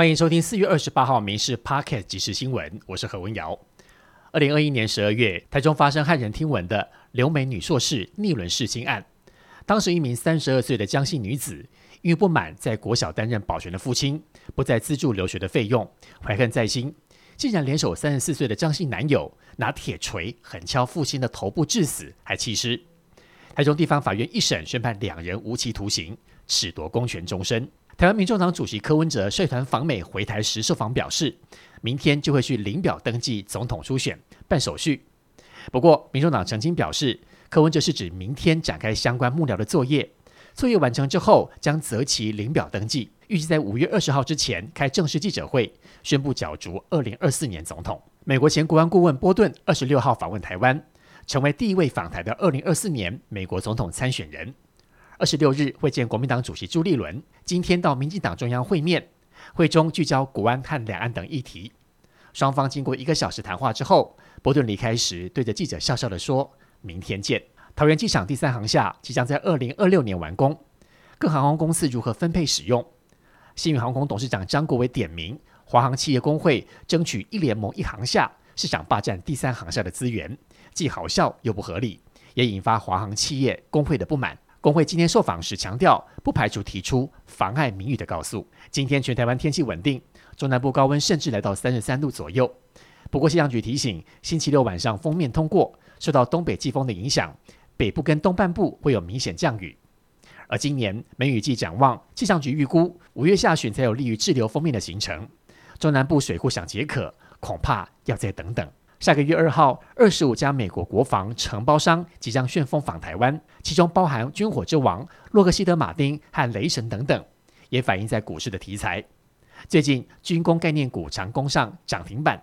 欢迎收听四月二十八号《民事 Pocket 即时新闻》，我是何文瑶。二零二一年十二月，台中发生骇人听闻的留美女硕士逆伦弑亲案。当时一名三十二岁的江姓女子，因为不满在国小担任保全的父亲不再资助留学的费用，怀恨在心，竟然联手三十四岁的张姓男友，拿铁锤狠敲父亲的头部致死，还弃尸。台中地方法院一审宣判两人无期徒刑，褫夺公权终身。台湾民众党主席柯文哲率团访美回台时受访表示，明天就会去领表登记总统初选办手续。不过，民众党曾经表示，柯文哲是指明天展开相关幕僚的作业，作业完成之后将择期领表登记，预计在五月二十号之前开正式记者会，宣布角逐二零二四年总统。美国前国安顾问波顿二十六号访问台湾，成为第一位访台的二零二四年美国总统参选人。二十六日会见国民党主席朱立伦，今天到民进党中央会面，会中聚焦国安和两岸等议题。双方经过一个小时谈话之后，波顿离开时对着记者笑笑的说：“明天见。”桃园机场第三航厦即将在二零二六年完工，各航空公司如何分配使用？新宇航空董事长张国伟点名华航企业工会争取一联盟一航厦，是想霸占第三航厦的资源，既好笑又不合理，也引发华航企业工会的不满。工会今天受访时强调，不排除提出妨碍名誉的告诉。今天全台湾天气稳定，中南部高温甚至来到三十三度左右。不过气象局提醒，星期六晚上封面通过，受到东北季风的影响，北部跟东半部会有明显降雨。而今年梅雨季展望，气象局预估五月下旬才有利于滞留封面的形成。中南部水库想解渴，恐怕要再等等。下个月二号，二十五家美国国防承包商即将旋风访台湾，其中包含军火之王洛克希德马丁和雷神等等，也反映在股市的题材。最近军工概念股长攻上涨停板。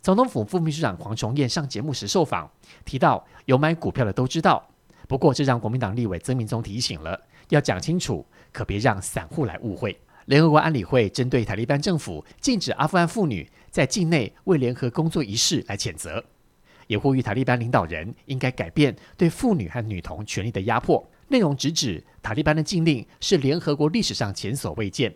总统府副秘书长黄崇彦上节目时受访，提到有买股票的都知道，不过这让国民党立委曾明宗提醒了，要讲清楚，可别让散户来误会。联合国安理会针对塔利班政府禁止阿富汗妇女在境内为联合工作一事来谴责，也呼吁塔利班领导人应该改变对妇女和女童权利的压迫。内容直指塔利班的禁令是联合国历史上前所未见，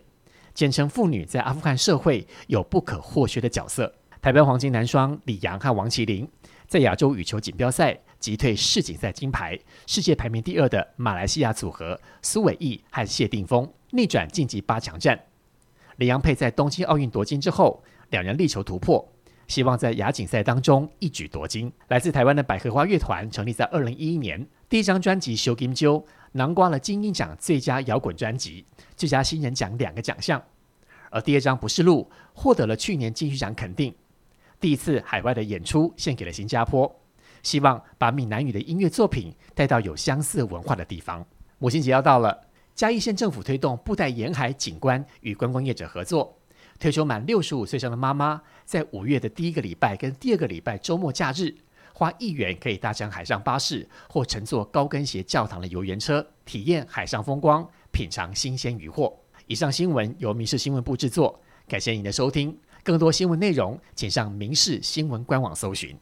简称妇女在阿富汗社会有不可或缺的角色。台湾黄金男双李阳和王麒麟在亚洲羽球锦标赛击退世锦赛金牌、世界排名第二的马来西亚组合苏伟毅和谢定峰。逆转晋级八强战，李阳佩在东京奥运夺金之后，两人力求突破，希望在亚锦赛当中一举夺金。来自台湾的百合花乐团成立在二零一一年，第一张专辑《修金鸠》囊括了金鹰奖最佳摇滚专辑、最佳新人奖两个奖项，而第二张《不是路》获得了去年金曲奖肯定。第一次海外的演出献给了新加坡，希望把闽南语的音乐作品带到有相似文化的地方。母亲节要到了。嘉义县政府推动布袋沿海景观与观光业者合作，推出满六十五岁上的妈妈，在五月的第一个礼拜跟第二个礼拜周末假日，花一元可以搭乘海上巴士或乘坐高跟鞋教堂的游园车，体验海上风光，品尝新鲜渔获。以上新闻由民事新闻部制作，感谢您的收听。更多新闻内容，请上民事新闻官网搜寻。